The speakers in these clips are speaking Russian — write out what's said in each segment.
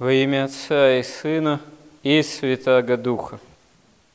Во имя Отца и Сына и Святаго Духа.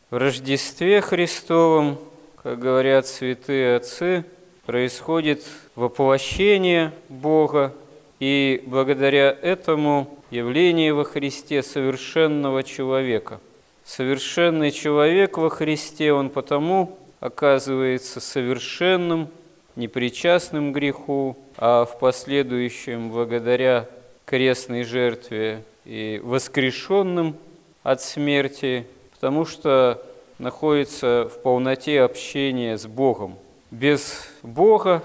В Рождестве Христовом, как говорят святые отцы, происходит воплощение Бога, и благодаря этому явление во Христе совершенного человека. Совершенный человек во Христе, он потому оказывается совершенным, непричастным греху, а в последующем, благодаря крестной жертве и воскрешенным от смерти, потому что находится в полноте общения с Богом. Без Бога,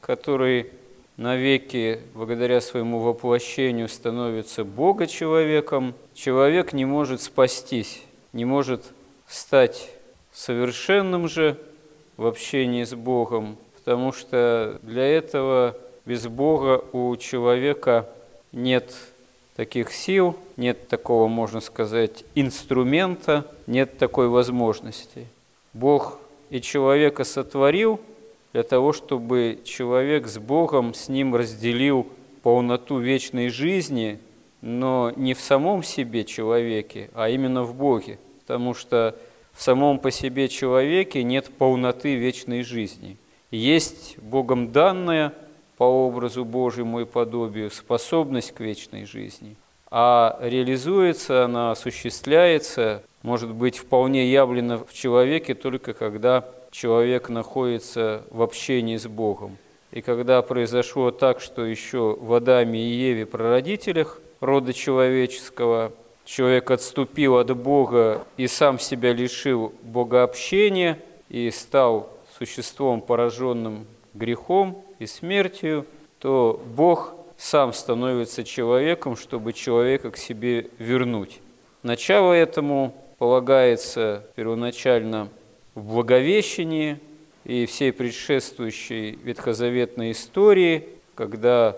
который навеки, благодаря своему воплощению, становится Бога человеком, человек не может спастись, не может стать совершенным же в общении с Богом, потому что для этого без Бога у человека нет таких сил, нет такого, можно сказать, инструмента, нет такой возможности. Бог и человека сотворил для того, чтобы человек с Богом с ним разделил полноту вечной жизни, но не в самом себе человеке, а именно в Боге, потому что в самом по себе человеке нет полноты вечной жизни. Есть Богом данная – по образу Божьему и подобию способность к вечной жизни, а реализуется она, осуществляется, может быть вполне явлена в человеке только когда человек находится в общении с Богом. И когда произошло так, что еще в Адаме и Еве, прародителях рода человеческого, человек отступил от Бога и сам себя лишил богообщения и стал существом, пораженным грехом, и смертью, то Бог сам становится человеком, чтобы человека к себе вернуть. Начало этому полагается первоначально в Благовещении и всей предшествующей ветхозаветной истории, когда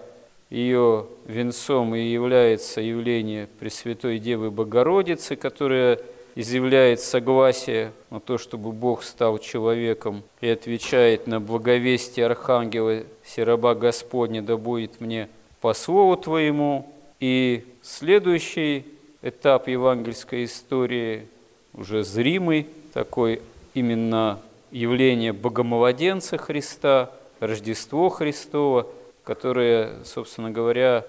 ее венцом и является явление Пресвятой Девы Богородицы, которая изъявляет согласие на то, чтобы Бог стал человеком и отвечает на благовестие Архангела «Сераба Господня, да будет мне по слову Твоему». И следующий этап евангельской истории, уже зримый, такой именно явление Богомолоденца Христа, Рождество Христово, которое, собственно говоря,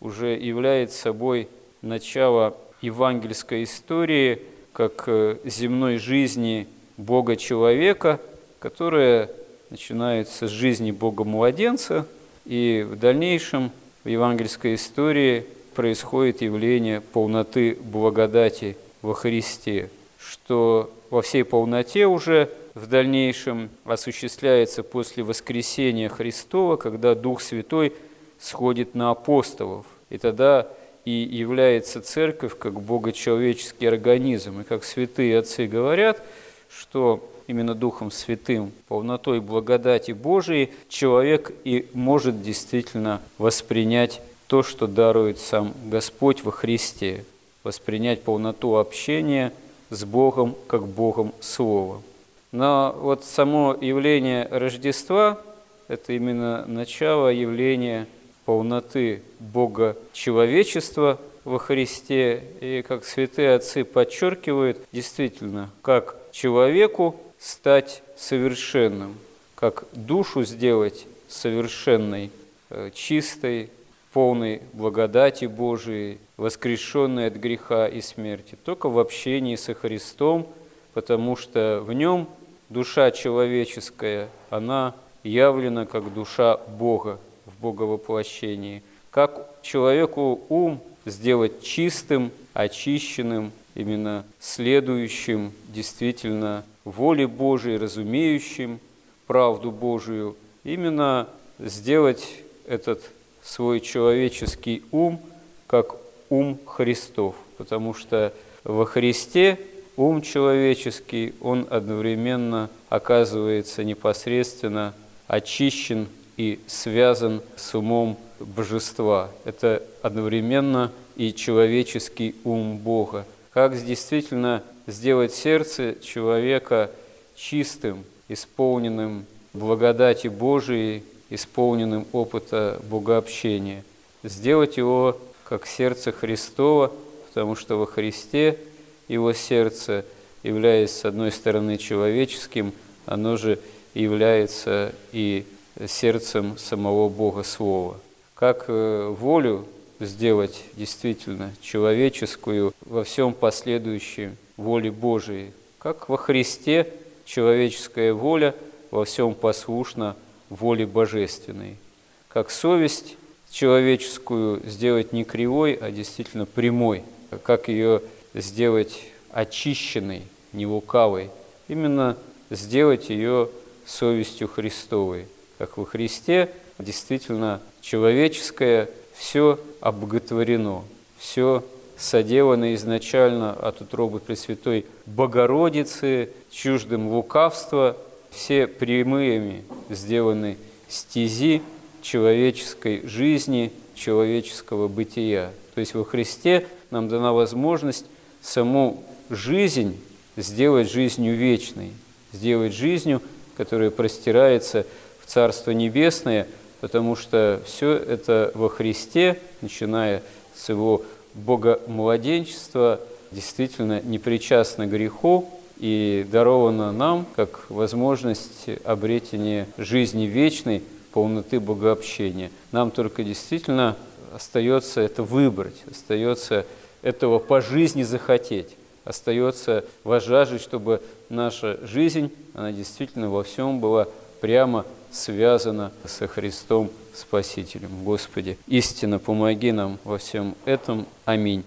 уже является собой начало евангельской истории – как э, земной жизни Бога-человека, которая начинается с жизни Бога-младенца, и в дальнейшем в евангельской истории происходит явление полноты благодати во Христе, что во всей полноте уже в дальнейшем осуществляется после воскресения Христова, когда Дух Святой сходит на апостолов. И тогда и является церковь как богочеловеческий организм. И как святые отцы говорят, что именно Духом Святым, полнотой благодати Божией, человек и может действительно воспринять то, что дарует сам Господь во Христе, воспринять полноту общения с Богом как Богом Словом. Но вот само явление Рождества – это именно начало явления полноты Бога человечества во Христе. И как святые отцы подчеркивают, действительно, как человеку стать совершенным, как душу сделать совершенной, э, чистой, полной благодати Божией, воскрешенной от греха и смерти, только в общении со Христом, потому что в нем душа человеческая, она явлена как душа Бога, в Боговоплощении, как человеку ум сделать чистым, очищенным, именно следующим действительно воле Божией, разумеющим правду Божию, именно сделать этот свой человеческий ум как ум Христов, потому что во Христе ум человеческий, он одновременно оказывается непосредственно очищен и связан с умом божества. Это одновременно и человеческий ум Бога. Как действительно сделать сердце человека чистым, исполненным благодати Божией, исполненным опыта богообщения. Сделать его как сердце Христово, потому что во Христе его сердце, являясь с одной стороны человеческим, оно же является и сердцем самого Бога Слова. Как э, волю сделать действительно человеческую во всем последующем воле Божией, как во Христе человеческая воля во всем послушна воле божественной, как совесть человеческую сделать не кривой, а действительно прямой, как ее сделать очищенной, не лукавой, именно сделать ее совестью Христовой, как во Христе действительно человеческое все обоготворено, все соделано изначально от утробы Пресвятой Богородицы, чуждым лукавства, все прямыми сделаны стези человеческой жизни, человеческого бытия. То есть во Христе нам дана возможность саму жизнь сделать жизнью вечной, сделать жизнью, которая простирается в Царство Небесное, потому что все это во Христе, начиная с Его богомладенчества, действительно не причастно греху и даровано нам как возможность обретения жизни вечной, полноты богообщения. Нам только действительно остается это выбрать, остается этого по жизни захотеть, остается возжажить, чтобы наша жизнь, она действительно во всем была прямо связана со Христом Спасителем. Господи, истинно помоги нам во всем этом. Аминь.